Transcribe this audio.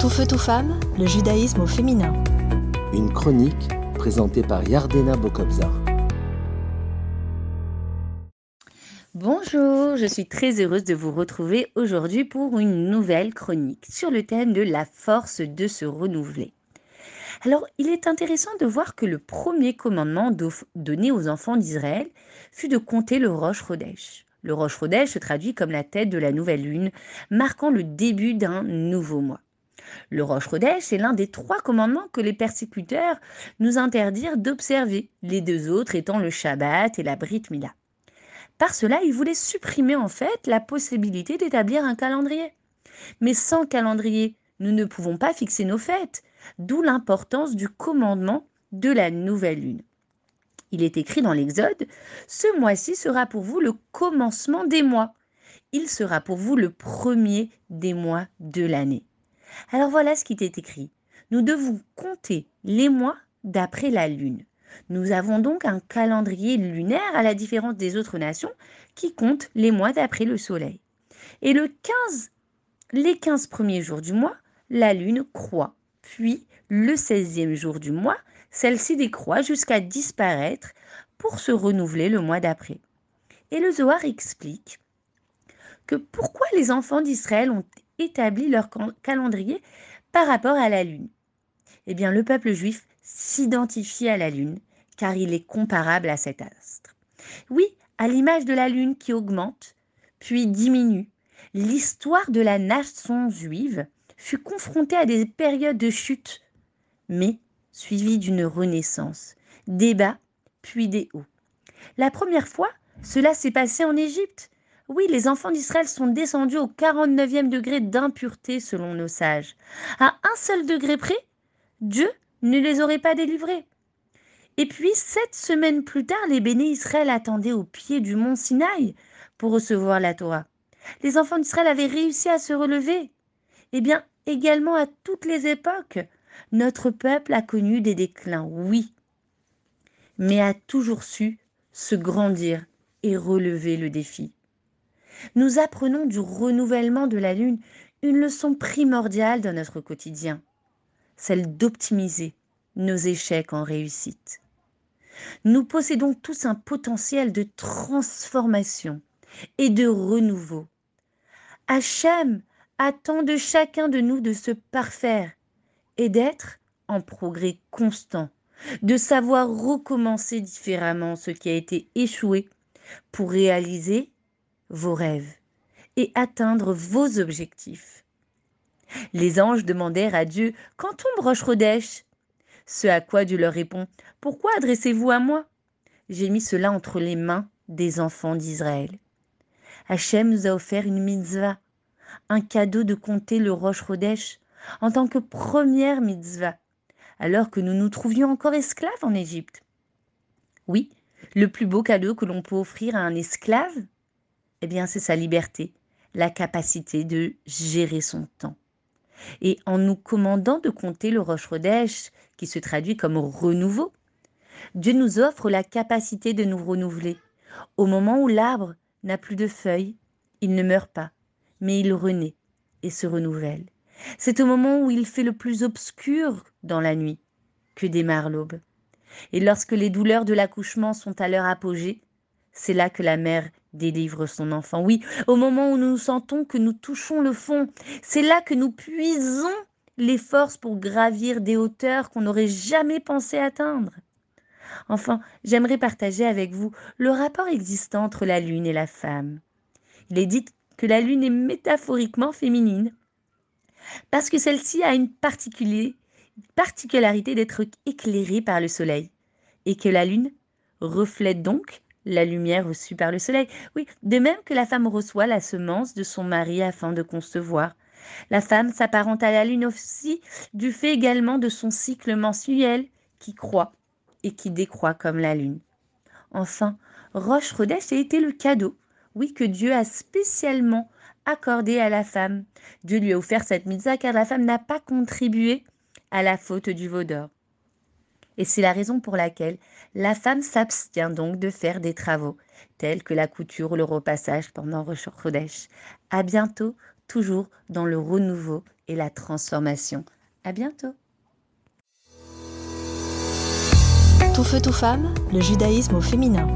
Tout feu, tout femme, le judaïsme au féminin. Une chronique présentée par Yardena Bokobzar. Bonjour, je suis très heureuse de vous retrouver aujourd'hui pour une nouvelle chronique sur le thème de la force de se renouveler. Alors, il est intéressant de voir que le premier commandement donné aux enfants d'Israël fut de compter le roche Rodèche. Le roche Rodèche se traduit comme la tête de la nouvelle lune, marquant le début d'un nouveau mois. Le roche Rodèche est l'un des trois commandements que les persécuteurs nous interdirent d'observer, les deux autres étant le Shabbat et la Brit Mila. Par cela, ils voulaient supprimer en fait la possibilité d'établir un calendrier. Mais sans calendrier, nous ne pouvons pas fixer nos fêtes, d'où l'importance du commandement de la nouvelle lune. Il est écrit dans l'Exode, Ce mois-ci sera pour vous le commencement des mois. Il sera pour vous le premier des mois de l'année. Alors voilà ce qui est écrit. Nous devons compter les mois d'après la lune. Nous avons donc un calendrier lunaire à la différence des autres nations qui comptent les mois d'après le soleil. Et le 15, les 15 premiers jours du mois, la lune croît. Puis, le 16e jour du mois, celle-ci décroît jusqu'à disparaître pour se renouveler le mois d'après. Et le Zohar explique que pourquoi les enfants d'Israël ont établi leur calendrier par rapport à la lune. Eh bien, le peuple juif s'identifie à la lune car il est comparable à cet astre. Oui, à l'image de la lune qui augmente, puis diminue, l'histoire de la nation juive fut confrontée à des périodes de chute, mais suivie d'une renaissance, des bas, puis des hauts. La première fois, cela s'est passé en Égypte. Oui, les enfants d'Israël sont descendus au 49e degré d'impureté selon nos sages. À un seul degré près, Dieu ne les aurait pas délivrés. Et puis, sept semaines plus tard, les bénis Israël attendaient au pied du mont Sinaï pour recevoir la Torah. Les enfants d'Israël avaient réussi à se relever. Eh bien, également à toutes les époques, notre peuple a connu des déclins, oui, mais a toujours su se grandir et relever le défi. Nous apprenons du renouvellement de la Lune une leçon primordiale dans notre quotidien, celle d'optimiser nos échecs en réussite. Nous possédons tous un potentiel de transformation et de renouveau. Hachem attend de chacun de nous de se parfaire et d'être en progrès constant, de savoir recommencer différemment ce qui a été échoué pour réaliser vos rêves et atteindre vos objectifs. Les anges demandèrent à Dieu Quand tombe Roche Rodèche? Ce à quoi Dieu leur répond Pourquoi adressez-vous à moi? J'ai mis cela entre les mains des enfants d'Israël. Hachem nous a offert une mitzvah, un cadeau de compter le Roche Rodèche en tant que première mitzvah, alors que nous nous trouvions encore esclaves en Égypte. Oui, le plus beau cadeau que l'on peut offrir à un esclave, eh bien, c'est sa liberté, la capacité de gérer son temps. Et en nous commandant de compter le Roche qui se traduit comme renouveau, Dieu nous offre la capacité de nous renouveler. Au moment où l'arbre n'a plus de feuilles, il ne meurt pas, mais il renaît et se renouvelle. C'est au moment où il fait le plus obscur dans la nuit que démarre l'aube. Et lorsque les douleurs de l'accouchement sont à leur apogée, c'est là que la mère délivre son enfant. Oui, au moment où nous sentons que nous touchons le fond, c'est là que nous puisons les forces pour gravir des hauteurs qu'on n'aurait jamais pensé atteindre. Enfin, j'aimerais partager avec vous le rapport existant entre la lune et la femme. Il est dit que la lune est métaphoriquement féminine parce que celle-ci a une particularité d'être éclairée par le soleil, et que la lune reflète donc la lumière reçue par le soleil. Oui, de même que la femme reçoit la semence de son mari afin de concevoir. La femme s'apparente à la lune aussi du fait également de son cycle mensuel qui croît et qui décroît comme la lune. Enfin, Roche Rodèche a été le cadeau, oui, que Dieu a spécialement accordé à la femme. Dieu lui a offert cette mitzvah car la femme n'a pas contribué à la faute du veau d'or et c'est la raison pour laquelle la femme s'abstient donc de faire des travaux, tels que la couture ou le repassage pendant Rosh À bientôt, toujours dans le renouveau et la transformation. À bientôt. Tout feu, tout femme, le judaïsme au féminin.